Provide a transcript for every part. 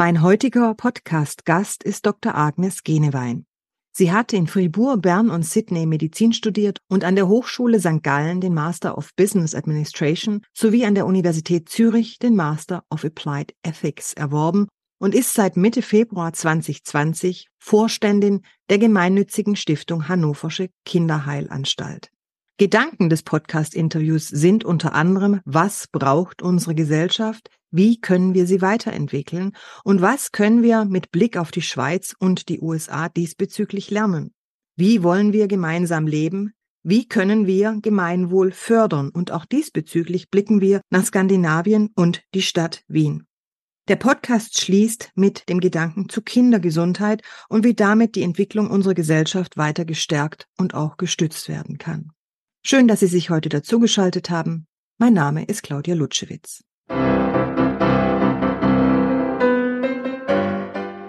Mein heutiger Podcast-Gast ist Dr. Agnes Genewein. Sie hat in Fribourg, Bern und Sydney Medizin studiert und an der Hochschule St. Gallen den Master of Business Administration sowie an der Universität Zürich den Master of Applied Ethics erworben und ist seit Mitte Februar 2020 Vorständin der gemeinnützigen Stiftung Hannoversche Kinderheilanstalt. Gedanken des Podcast-Interviews sind unter anderem, was braucht unsere Gesellschaft, wie können wir sie weiterentwickeln und was können wir mit Blick auf die Schweiz und die USA diesbezüglich lernen? Wie wollen wir gemeinsam leben? Wie können wir Gemeinwohl fördern? Und auch diesbezüglich blicken wir nach Skandinavien und die Stadt Wien. Der Podcast schließt mit dem Gedanken zu Kindergesundheit und wie damit die Entwicklung unserer Gesellschaft weiter gestärkt und auch gestützt werden kann. Schön, dass Sie sich heute dazugeschaltet haben. Mein Name ist Claudia Lutschewitz.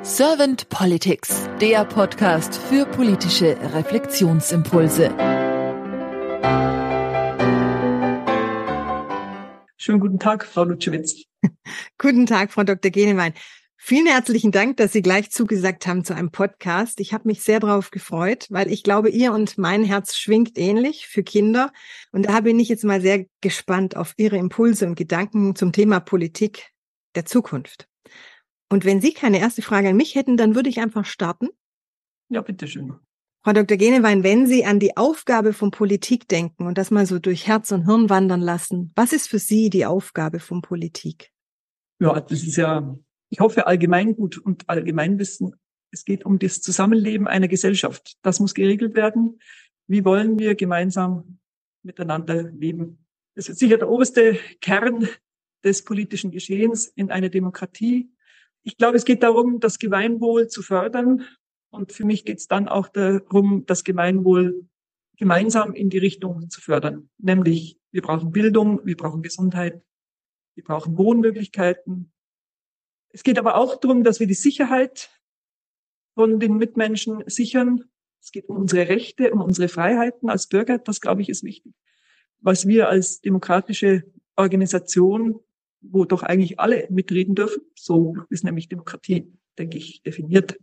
Servant Politics, der Podcast für politische Reflexionsimpulse. Schönen guten Tag, Frau Lutschewitz. guten Tag, Frau Dr. Genewein. Vielen herzlichen Dank, dass Sie gleich zugesagt haben zu einem Podcast. Ich habe mich sehr darauf gefreut, weil ich glaube, ihr und mein Herz schwingt ähnlich für Kinder. Und da bin ich jetzt mal sehr gespannt auf Ihre Impulse und Gedanken zum Thema Politik der Zukunft. Und wenn Sie keine erste Frage an mich hätten, dann würde ich einfach starten. Ja, bitteschön. Frau Dr. Genewein, wenn Sie an die Aufgabe von Politik denken und das mal so durch Herz und Hirn wandern lassen, was ist für Sie die Aufgabe von Politik? Ja, das ist ja ich hoffe, Allgemeingut und Allgemeinwissen. Es geht um das Zusammenleben einer Gesellschaft. Das muss geregelt werden. Wie wollen wir gemeinsam miteinander leben? Das ist sicher der oberste Kern des politischen Geschehens in einer Demokratie. Ich glaube, es geht darum, das Gemeinwohl zu fördern. Und für mich geht es dann auch darum, das Gemeinwohl gemeinsam in die Richtung zu fördern. Nämlich, wir brauchen Bildung, wir brauchen Gesundheit, wir brauchen Wohnmöglichkeiten, es geht aber auch darum, dass wir die Sicherheit von den Mitmenschen sichern. Es geht um unsere Rechte, um unsere Freiheiten als Bürger. Das, glaube ich, ist wichtig. Was wir als demokratische Organisation, wo doch eigentlich alle mitreden dürfen, so ist nämlich Demokratie, denke ich, definiert,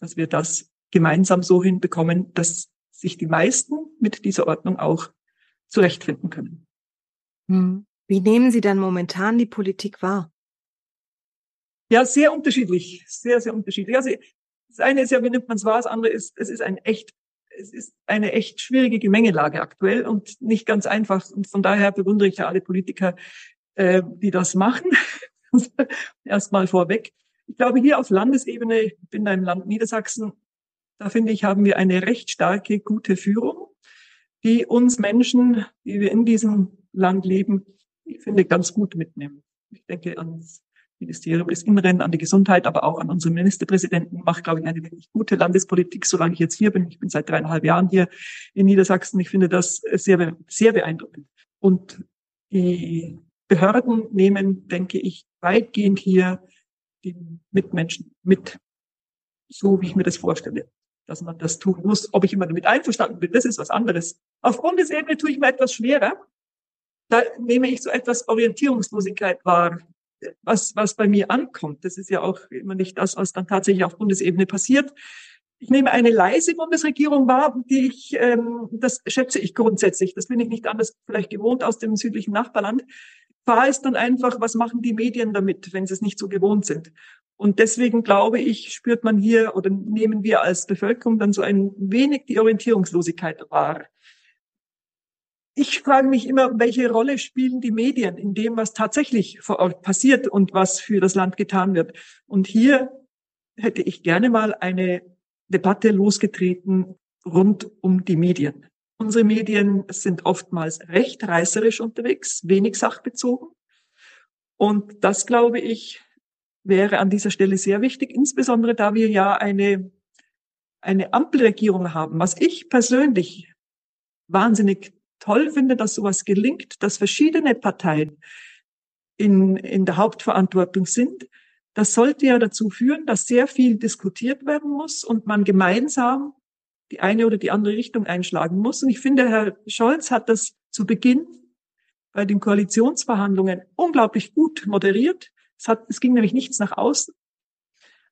dass wir das gemeinsam so hinbekommen, dass sich die meisten mit dieser Ordnung auch zurechtfinden können. Hm. Wie nehmen Sie dann momentan die Politik wahr? Ja, sehr unterschiedlich, sehr, sehr unterschiedlich. Also das eine ist ja, wie nimmt man es wahr, das andere ist, es ist ein echt, es ist eine echt schwierige Gemengelage aktuell und nicht ganz einfach. Und von daher bewundere ich ja alle Politiker, äh, die das machen. Erstmal vorweg. Ich glaube, hier auf Landesebene, ich bin da im Land Niedersachsen, da finde ich, haben wir eine recht starke, gute Führung, die uns Menschen, die wir in diesem Land leben, ich finde, ganz gut mitnehmen. Ich denke ans Ministerium des Inneren, an die Gesundheit, aber auch an unseren Ministerpräsidenten, macht, glaube ich, eine wirklich gute Landespolitik, solange ich jetzt hier bin. Ich bin seit dreieinhalb Jahren hier in Niedersachsen. Ich finde das sehr, sehr beeindruckend. Und die Behörden nehmen, denke ich, weitgehend hier die Mitmenschen mit, so wie ich mir das vorstelle, dass man das tun muss. Ob ich immer damit einverstanden bin, das ist was anderes. Auf Bundesebene tue ich mir etwas schwerer. Da nehme ich so etwas Orientierungslosigkeit wahr was, was bei mir ankommt. Das ist ja auch immer nicht das, was dann tatsächlich auf Bundesebene passiert. Ich nehme eine leise Bundesregierung wahr, die ich, ähm, das schätze ich grundsätzlich. Das bin ich nicht anders vielleicht gewohnt aus dem südlichen Nachbarland. Wahr ist dann einfach, was machen die Medien damit, wenn sie es nicht so gewohnt sind. Und deswegen glaube ich, spürt man hier oder nehmen wir als Bevölkerung dann so ein wenig die Orientierungslosigkeit wahr ich frage mich immer, welche Rolle spielen die Medien in dem, was tatsächlich vor Ort passiert und was für das Land getan wird. Und hier hätte ich gerne mal eine Debatte losgetreten rund um die Medien. Unsere Medien sind oftmals recht reißerisch unterwegs, wenig sachbezogen. Und das, glaube ich, wäre an dieser Stelle sehr wichtig, insbesondere da wir ja eine, eine Ampelregierung haben, was ich persönlich wahnsinnig toll finde, dass sowas gelingt, dass verschiedene Parteien in, in der Hauptverantwortung sind. Das sollte ja dazu führen, dass sehr viel diskutiert werden muss und man gemeinsam die eine oder die andere Richtung einschlagen muss. Und ich finde, Herr Scholz hat das zu Beginn bei den Koalitionsverhandlungen unglaublich gut moderiert. Es, hat, es ging nämlich nichts nach außen.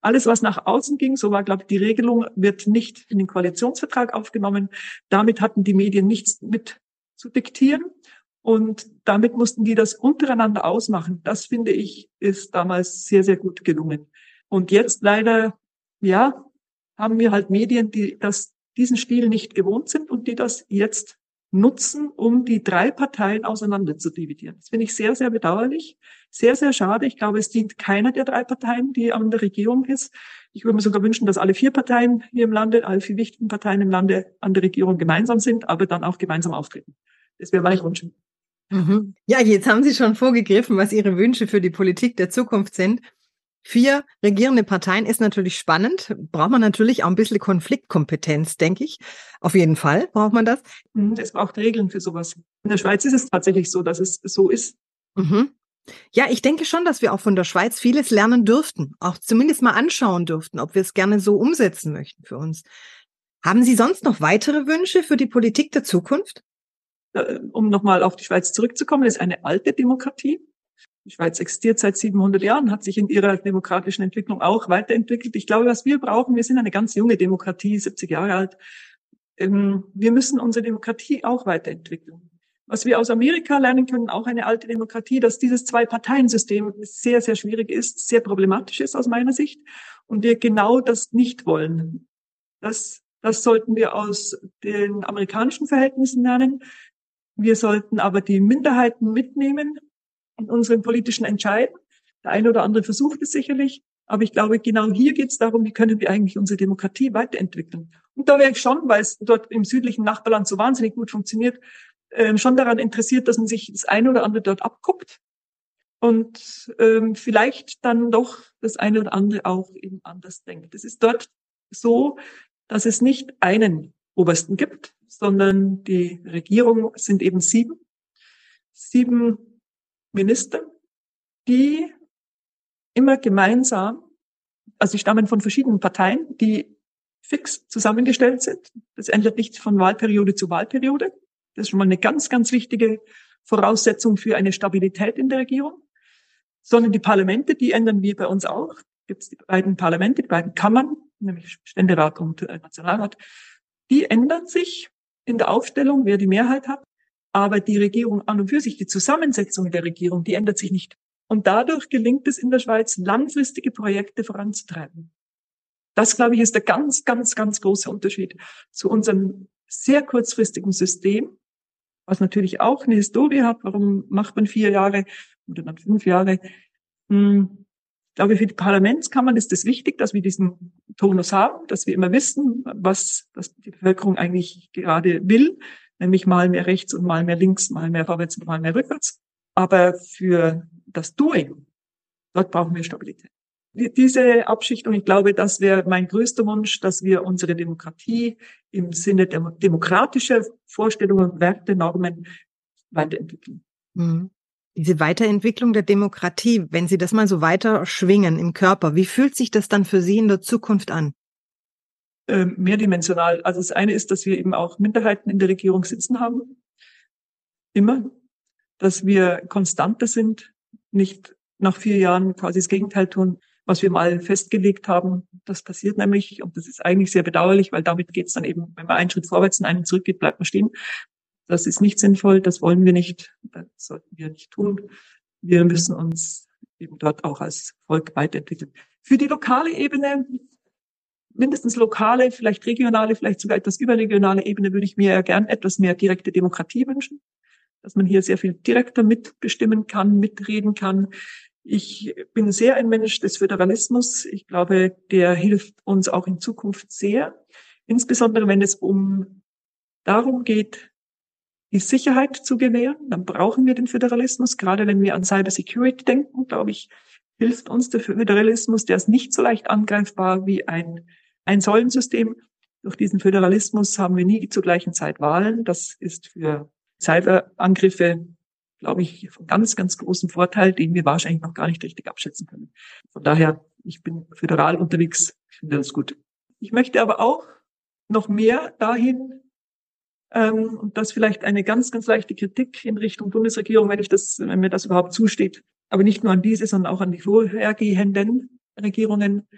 Alles, was nach außen ging, so war, glaube ich, die Regelung, wird nicht in den Koalitionsvertrag aufgenommen. Damit hatten die Medien nichts mit zu diktieren. Und damit mussten die das untereinander ausmachen. Das finde ich, ist damals sehr, sehr gut gelungen. Und jetzt leider, ja, haben wir halt Medien, die das, diesen Stil nicht gewohnt sind und die das jetzt nutzen, um die drei Parteien auseinander zu dividieren. Das finde ich sehr, sehr bedauerlich, sehr, sehr schade. Ich glaube, es dient keiner der drei Parteien, die an der Regierung ist. Ich würde mir sogar wünschen, dass alle vier Parteien hier im Lande, alle vier wichtigen Parteien im Lande an der Regierung gemeinsam sind, aber dann auch gemeinsam auftreten. Das wäre mein Wunsch. Mhm. Ja, jetzt haben Sie schon vorgegriffen, was Ihre Wünsche für die Politik der Zukunft sind. Vier regierende Parteien ist natürlich spannend. Braucht man natürlich auch ein bisschen Konfliktkompetenz, denke ich. Auf jeden Fall braucht man das. Mhm, es braucht Regeln für sowas. In der Schweiz ist es tatsächlich so, dass es so ist. Mhm. Ja, ich denke schon, dass wir auch von der Schweiz vieles lernen dürften, auch zumindest mal anschauen dürften, ob wir es gerne so umsetzen möchten für uns. Haben Sie sonst noch weitere Wünsche für die Politik der Zukunft? Äh, um nochmal auf die Schweiz zurückzukommen, ist eine alte Demokratie. Die Schweiz existiert seit 700 Jahren, hat sich in ihrer demokratischen Entwicklung auch weiterentwickelt. Ich glaube, was wir brauchen, wir sind eine ganz junge Demokratie, 70 Jahre alt. Ähm, wir müssen unsere Demokratie auch weiterentwickeln. Was wir aus Amerika lernen können, auch eine alte Demokratie, dass dieses Zwei-Parteien-System sehr, sehr schwierig ist, sehr problematisch ist aus meiner Sicht und wir genau das nicht wollen. Das, das sollten wir aus den amerikanischen Verhältnissen lernen. Wir sollten aber die Minderheiten mitnehmen in unseren politischen Entscheiden. Der eine oder andere versucht es sicherlich, aber ich glaube, genau hier geht es darum, wie können wir eigentlich unsere Demokratie weiterentwickeln. Und da wäre ich schon, weil es dort im südlichen Nachbarland so wahnsinnig gut funktioniert, äh, schon daran interessiert, dass man sich das eine oder andere dort abguckt und ähm, vielleicht dann doch das eine oder andere auch eben anders denkt. Es ist dort so, dass es nicht einen Obersten gibt, sondern die Regierung sind eben sieben, sieben Minister, die immer gemeinsam, also die stammen von verschiedenen Parteien, die fix zusammengestellt sind. Das ändert nicht von Wahlperiode zu Wahlperiode. Das ist schon mal eine ganz, ganz wichtige Voraussetzung für eine Stabilität in der Regierung. Sondern die Parlamente, die ändern wir bei uns auch. Gibt es die beiden Parlamente, die beiden Kammern, nämlich Ständerat und äh, Nationalrat, die ändern sich in der Aufstellung, wer die Mehrheit hat. Aber die Regierung an und für sich, die Zusammensetzung der Regierung, die ändert sich nicht. Und dadurch gelingt es in der Schweiz, langfristige Projekte voranzutreiben. Das, glaube ich, ist der ganz, ganz, ganz große Unterschied zu unserem sehr kurzfristigen System, was natürlich auch eine Historie hat. Warum macht man vier Jahre oder dann fünf Jahre? Hm, ich glaube, für die Parlamentskammern ist es wichtig, dass wir diesen Tonus haben, dass wir immer wissen, was, was die Bevölkerung eigentlich gerade will, nämlich mal mehr rechts und mal mehr links, mal mehr vorwärts und mal mehr rückwärts. Aber für das Doing, dort brauchen wir Stabilität. Diese Abschichtung, ich glaube, das wäre mein größter Wunsch, dass wir unsere Demokratie im Sinne der demokratischer Vorstellungen, Werte, Normen weiterentwickeln. Mhm. Diese Weiterentwicklung der Demokratie, wenn Sie das mal so weiter schwingen im Körper, wie fühlt sich das dann für Sie in der Zukunft an? Ähm, mehrdimensional. Also das eine ist, dass wir eben auch Minderheiten in der Regierung sitzen haben. Immer. Dass wir konstanter sind, nicht nach vier Jahren quasi das Gegenteil tun was wir mal festgelegt haben. Das passiert nämlich, und das ist eigentlich sehr bedauerlich, weil damit geht es dann eben, wenn man einen Schritt vorwärts und einen zurückgeht, bleibt man stehen. Das ist nicht sinnvoll, das wollen wir nicht, das sollten wir nicht tun. Wir müssen uns eben dort auch als Volk weiterentwickeln. Für die lokale Ebene, mindestens lokale, vielleicht regionale, vielleicht sogar etwas überregionale Ebene, würde ich mir ja gern etwas mehr direkte Demokratie wünschen, dass man hier sehr viel direkter mitbestimmen kann, mitreden kann, ich bin sehr ein Mensch des Föderalismus. Ich glaube, der hilft uns auch in Zukunft sehr. Insbesondere wenn es um darum geht, die Sicherheit zu gewähren, dann brauchen wir den Föderalismus. Gerade wenn wir an Cyber Security denken, glaube ich, hilft uns der Föderalismus. Der ist nicht so leicht angreifbar wie ein, ein Säulensystem. Durch diesen Föderalismus haben wir nie zur gleichen Zeit Wahlen. Das ist für Cyberangriffe glaube ich, von ganz, ganz großem Vorteil, den wir wahrscheinlich noch gar nicht richtig abschätzen können. Von daher, ich bin föderal unterwegs, ich finde das gut. Ich möchte aber auch noch mehr dahin, ähm, und das vielleicht eine ganz, ganz leichte Kritik in Richtung Bundesregierung, wenn ich das, wenn mir das überhaupt zusteht, aber nicht nur an diese, sondern auch an die vorhergehenden Regierungen.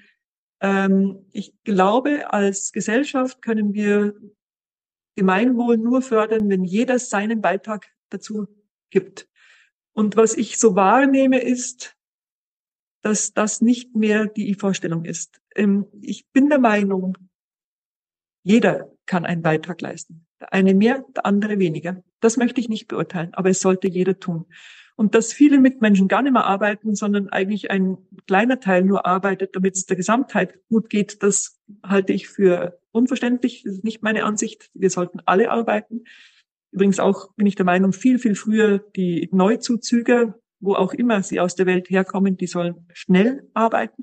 Ähm, ich glaube, als Gesellschaft können wir Gemeinwohl nur fördern, wenn jeder seinen Beitrag dazu gibt. Und was ich so wahrnehme, ist, dass das nicht mehr die Vorstellung ist. Ähm, ich bin der Meinung, jeder kann einen Beitrag leisten. Der eine mehr, der andere weniger. Das möchte ich nicht beurteilen, aber es sollte jeder tun. Und dass viele Mitmenschen gar nicht mehr arbeiten, sondern eigentlich ein kleiner Teil nur arbeitet, damit es der Gesamtheit gut geht, das halte ich für unverständlich. Das ist nicht meine Ansicht. Wir sollten alle arbeiten. Übrigens auch bin ich der Meinung, viel, viel früher die Neuzuzüge, wo auch immer sie aus der Welt herkommen, die sollen schnell arbeiten,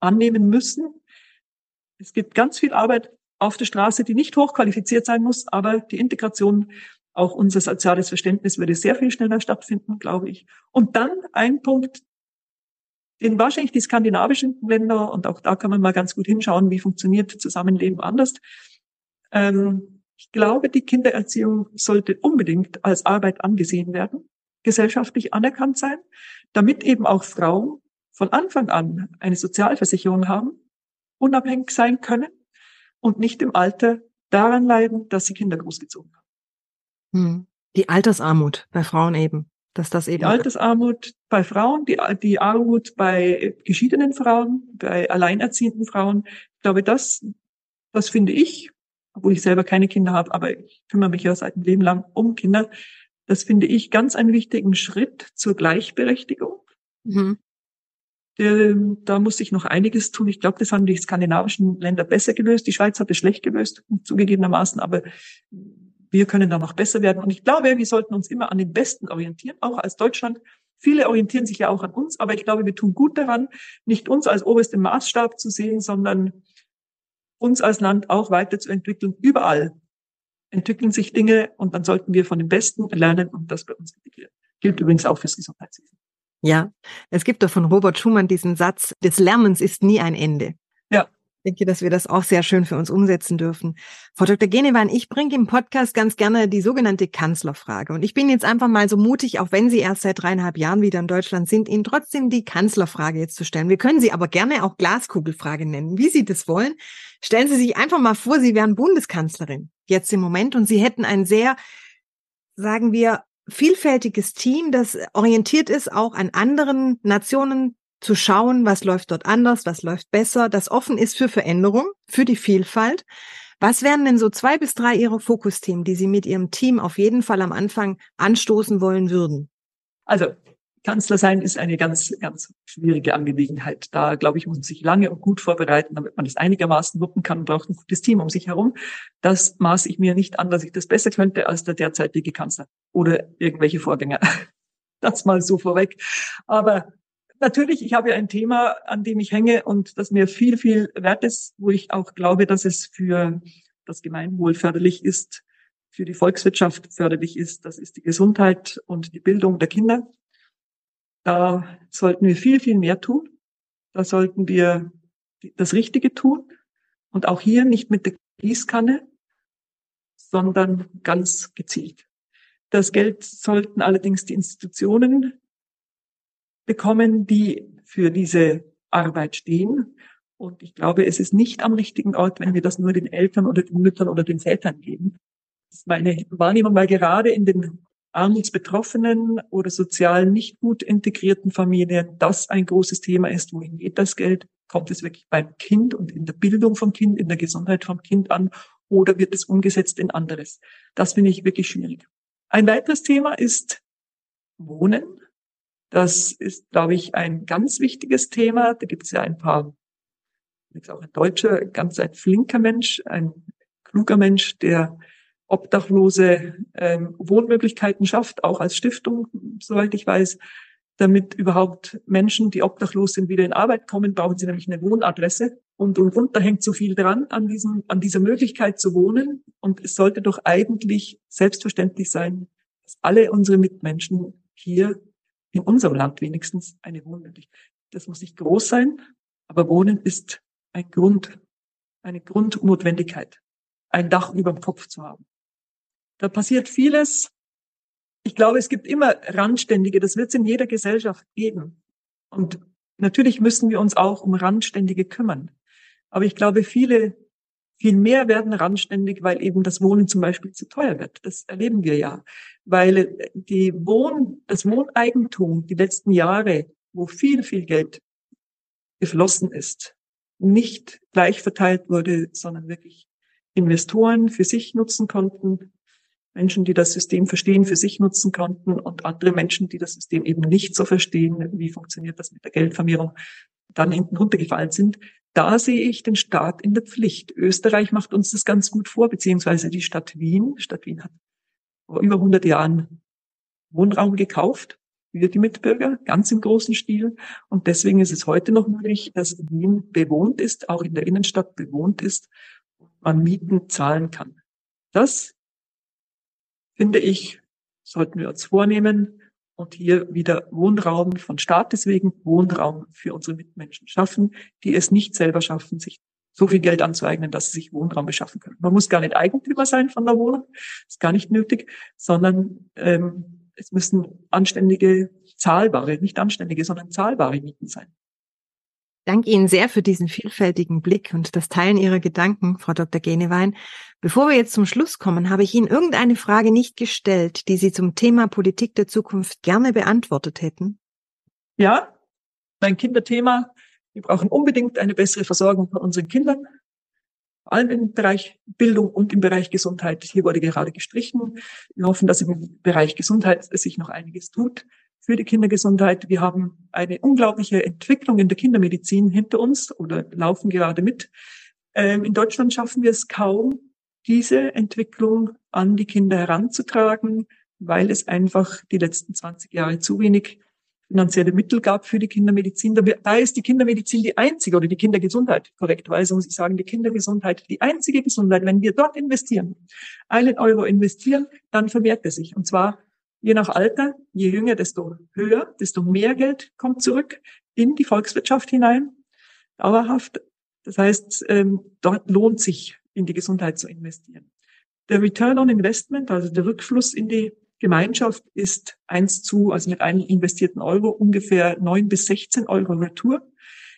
annehmen müssen. Es gibt ganz viel Arbeit auf der Straße, die nicht hochqualifiziert sein muss, aber die Integration, auch unser soziales Verständnis würde sehr viel schneller stattfinden, glaube ich. Und dann ein Punkt, den wahrscheinlich die skandinavischen Länder, und auch da kann man mal ganz gut hinschauen, wie funktioniert Zusammenleben anders. Ähm, ich glaube, die Kindererziehung sollte unbedingt als Arbeit angesehen werden, gesellschaftlich anerkannt sein, damit eben auch Frauen von Anfang an eine Sozialversicherung haben, unabhängig sein können und nicht im Alter daran leiden, dass sie Kinder großgezogen haben. Hm. Die Altersarmut bei Frauen eben, dass das eben. Die Altersarmut bei Frauen, die, die Armut bei geschiedenen Frauen, bei alleinerziehenden Frauen. Ich glaube, das, das finde ich, obwohl ich selber keine Kinder habe, aber ich kümmere mich ja seit einem Leben lang um Kinder. Das finde ich ganz einen wichtigen Schritt zur Gleichberechtigung. Mhm. Da muss sich noch einiges tun. Ich glaube, das haben die skandinavischen Länder besser gelöst. Die Schweiz hat es schlecht gelöst, zugegebenermaßen, aber wir können da noch besser werden. Und ich glaube, wir sollten uns immer an den Besten orientieren, auch als Deutschland. Viele orientieren sich ja auch an uns, aber ich glaube, wir tun gut daran, nicht uns als obersten Maßstab zu sehen, sondern uns als Land auch weiterzuentwickeln. Überall entwickeln sich Dinge und dann sollten wir von den Besten lernen und das bei uns integrieren. Gilt übrigens auch fürs Gesundheitswesen. Ja, es gibt doch von Robert Schumann diesen Satz, des Lernens ist nie ein Ende. Ja. Ich denke, dass wir das auch sehr schön für uns umsetzen dürfen. Frau Dr. Genewan, ich bringe im Podcast ganz gerne die sogenannte Kanzlerfrage. Und ich bin jetzt einfach mal so mutig, auch wenn Sie erst seit dreieinhalb Jahren wieder in Deutschland sind, Ihnen trotzdem die Kanzlerfrage jetzt zu stellen. Wir können Sie aber gerne auch Glaskugelfrage nennen, wie Sie das wollen. Stellen Sie sich einfach mal vor, Sie wären Bundeskanzlerin jetzt im Moment und Sie hätten ein sehr, sagen wir, vielfältiges Team, das orientiert ist, auch an anderen Nationen zu schauen, was läuft dort anders, was läuft besser, das offen ist für Veränderung, für die Vielfalt. Was wären denn so zwei bis drei Ihre Fokusthemen, die Sie mit Ihrem Team auf jeden Fall am Anfang anstoßen wollen würden? Also Kanzler sein ist eine ganz, ganz schwierige Angelegenheit. Da, glaube ich, muss man sich lange und gut vorbereiten, damit man das einigermaßen wuppen kann und braucht ein gutes Team um sich herum. Das maße ich mir nicht an, dass ich das besser könnte als der derzeitige Kanzler oder irgendwelche Vorgänger. Das mal so vorweg. Aber natürlich, ich habe ja ein Thema, an dem ich hänge und das mir viel, viel wert ist, wo ich auch glaube, dass es für das Gemeinwohl förderlich ist, für die Volkswirtschaft förderlich ist. Das ist die Gesundheit und die Bildung der Kinder. Da sollten wir viel, viel mehr tun. Da sollten wir das Richtige tun. Und auch hier nicht mit der Gießkanne, sondern ganz gezielt. Das Geld sollten allerdings die Institutionen bekommen, die für diese Arbeit stehen. Und ich glaube, es ist nicht am richtigen Ort, wenn wir das nur den Eltern oder den Müttern oder den Vätern geben. Das ist meine Wahrnehmung, weil gerade in den armutsbetroffenen oder sozial nicht gut integrierten Familien das ein großes Thema ist. Wohin geht das Geld? Kommt es wirklich beim Kind und in der Bildung vom Kind, in der Gesundheit vom Kind an oder wird es umgesetzt in anderes? Das finde ich wirklich schwierig. Ein weiteres Thema ist Wohnen. Das ist, glaube ich, ein ganz wichtiges Thema. Da gibt es ja ein paar, jetzt auch ein Deutscher, ganz ein flinker Mensch, ein kluger Mensch, der Obdachlose ähm, Wohnmöglichkeiten schafft, auch als Stiftung, soweit ich weiß. Damit überhaupt Menschen, die obdachlos sind, wieder in Arbeit kommen, brauchen sie nämlich eine Wohnadresse. Und, und, da hängt so viel dran an diesem, an dieser Möglichkeit zu wohnen. Und es sollte doch eigentlich selbstverständlich sein, dass alle unsere Mitmenschen hier in unserem Land wenigstens eine Wohnmöglichkeit. Das muss nicht groß sein, aber Wohnen ist ein Grund, eine Grundnotwendigkeit, ein Dach über dem Kopf zu haben. Da passiert vieles. Ich glaube, es gibt immer Randständige. Das wird es in jeder Gesellschaft geben. Und natürlich müssen wir uns auch um Randständige kümmern. Aber ich glaube, viele, viel mehr werden randständig, weil eben das Wohnen zum Beispiel zu teuer wird. Das erleben wir ja. Weil die Wohn, das Wohneigentum die letzten Jahre, wo viel, viel Geld geflossen ist, nicht gleich verteilt wurde, sondern wirklich Investoren für sich nutzen konnten, Menschen, die das System verstehen, für sich nutzen konnten und andere Menschen, die das System eben nicht so verstehen, wie funktioniert das mit der Geldvermehrung, dann hinten runtergefallen sind. Da sehe ich den Staat in der Pflicht. Österreich macht uns das ganz gut vor, beziehungsweise die Stadt Wien. Stadt Wien hat vor über 100 Jahren Wohnraum gekauft für die Mitbürger, ganz im großen Stil. Und deswegen ist es heute noch möglich, dass Wien bewohnt ist, auch in der Innenstadt bewohnt ist, man Mieten zahlen kann. Das finde ich, sollten wir uns vornehmen und hier wieder Wohnraum von Staates wegen, Wohnraum für unsere Mitmenschen schaffen, die es nicht selber schaffen, sich so viel Geld anzueignen, dass sie sich Wohnraum beschaffen können. Man muss gar nicht Eigentümer sein von der Wohnung, ist gar nicht nötig, sondern ähm, es müssen anständige, zahlbare, nicht anständige, sondern zahlbare Mieten sein danke Ihnen sehr für diesen vielfältigen Blick und das Teilen Ihrer Gedanken, Frau Dr. Genewein. Bevor wir jetzt zum Schluss kommen, habe ich Ihnen irgendeine Frage nicht gestellt, die Sie zum Thema Politik der Zukunft gerne beantwortet hätten. Ja, mein Kinderthema. Wir brauchen unbedingt eine bessere Versorgung von unseren Kindern. Vor allem im Bereich Bildung und im Bereich Gesundheit. Hier wurde gerade gestrichen. Wir hoffen, dass im Bereich Gesundheit sich noch einiges tut für die Kindergesundheit. Wir haben eine unglaubliche Entwicklung in der Kindermedizin hinter uns oder laufen gerade mit. Ähm, in Deutschland schaffen wir es kaum, diese Entwicklung an die Kinder heranzutragen, weil es einfach die letzten 20 Jahre zu wenig finanzielle Mittel gab für die Kindermedizin. Da ist die Kindermedizin die einzige oder die Kindergesundheit, korrekterweise muss ich sagen, die Kindergesundheit die einzige Gesundheit. Wenn wir dort investieren, einen Euro investieren, dann vermehrt er sich. Und zwar Je nach Alter, je jünger, desto höher, desto mehr Geld kommt zurück in die Volkswirtschaft hinein, dauerhaft. Das heißt, ähm, dort lohnt sich, in die Gesundheit zu investieren. Der Return on Investment, also der Rückfluss in die Gemeinschaft, ist eins zu, also mit einem investierten Euro ungefähr neun bis 16 Euro Retour.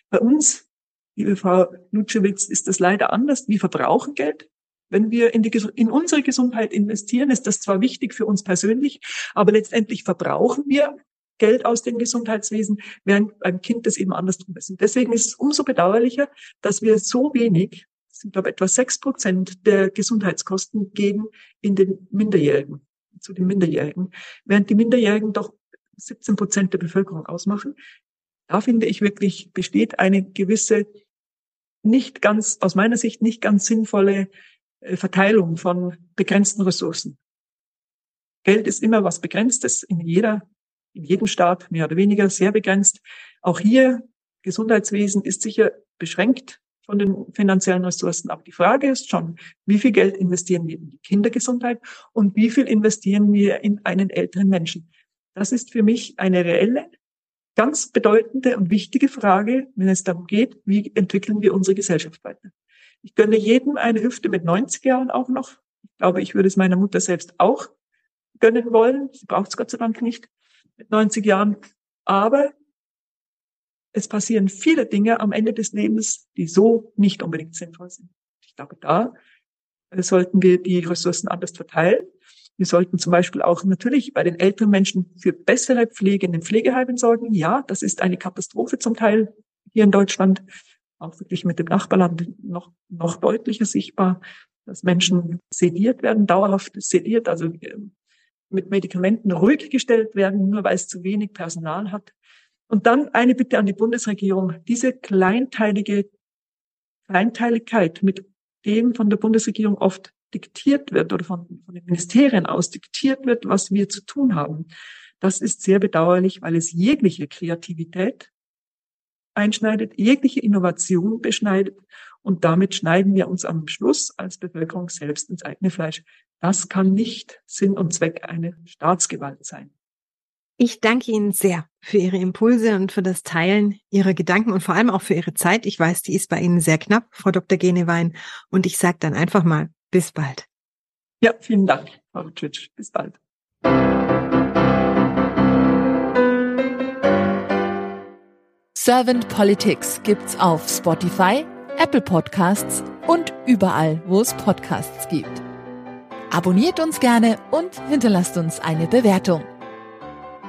Bei uns, liebe Frau Lutschewitz, ist das leider anders. Wir verbrauchen Geld. Wenn wir in, die, in unsere Gesundheit investieren, ist das zwar wichtig für uns persönlich, aber letztendlich verbrauchen wir Geld aus dem Gesundheitswesen, während beim Kind das eben andersrum ist. Und deswegen ist es umso bedauerlicher, dass wir so wenig, sind glaube etwa sechs Prozent der Gesundheitskosten gehen in den Minderjährigen, zu den Minderjährigen, während die Minderjährigen doch 17 Prozent der Bevölkerung ausmachen. Da finde ich wirklich besteht eine gewisse nicht ganz, aus meiner Sicht nicht ganz sinnvolle äh, Verteilung von begrenzten Ressourcen. Geld ist immer was Begrenztes in jeder, in jedem Staat mehr oder weniger sehr begrenzt. Auch hier Gesundheitswesen ist sicher beschränkt von den finanziellen Ressourcen. Aber die Frage ist schon, wie viel Geld investieren wir in die Kindergesundheit und wie viel investieren wir in einen älteren Menschen? Das ist für mich eine reelle, ganz bedeutende und wichtige Frage, wenn es darum geht, wie entwickeln wir unsere Gesellschaft weiter. Ich gönne jedem eine Hüfte mit 90 Jahren auch noch. Ich glaube, ich würde es meiner Mutter selbst auch gönnen wollen. Sie braucht es Gott sei Dank nicht mit 90 Jahren. Aber es passieren viele Dinge am Ende des Lebens, die so nicht unbedingt sinnvoll sind. Ich glaube, da sollten wir die Ressourcen anders verteilen. Wir sollten zum Beispiel auch natürlich bei den älteren Menschen für bessere Pflege in den Pflegeheimen sorgen. Ja, das ist eine Katastrophe zum Teil hier in Deutschland auch wirklich mit dem Nachbarland noch, noch deutlicher sichtbar, dass Menschen sediert werden, dauerhaft sediert, also ähm, mit Medikamenten ruhig gestellt werden, nur weil es zu wenig Personal hat. Und dann eine Bitte an die Bundesregierung, diese kleinteilige Kleinteiligkeit, mit dem von der Bundesregierung oft diktiert wird oder von, von den Ministerien aus diktiert wird, was wir zu tun haben. Das ist sehr bedauerlich, weil es jegliche Kreativität einschneidet, jegliche Innovation beschneidet und damit schneiden wir uns am Schluss als Bevölkerung selbst ins eigene Fleisch. Das kann nicht Sinn und Zweck einer Staatsgewalt sein. Ich danke Ihnen sehr für Ihre Impulse und für das Teilen Ihrer Gedanken und vor allem auch für Ihre Zeit. Ich weiß, die ist bei Ihnen sehr knapp, Frau Dr. Genewein. Und ich sage dann einfach mal, bis bald. Ja, vielen Dank, Frau Tschitsch. Bis bald. Servant Politics gibt's auf Spotify, Apple Podcasts und überall, wo es Podcasts gibt. Abonniert uns gerne und hinterlasst uns eine Bewertung.